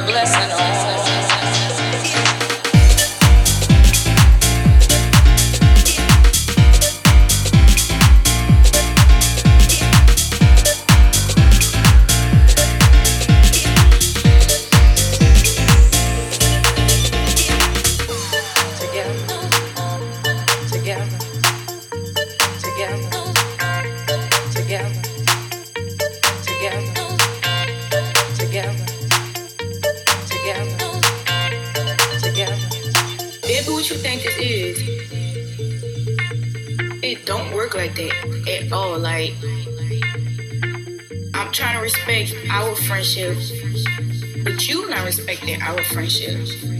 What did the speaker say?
a blessing our friendship.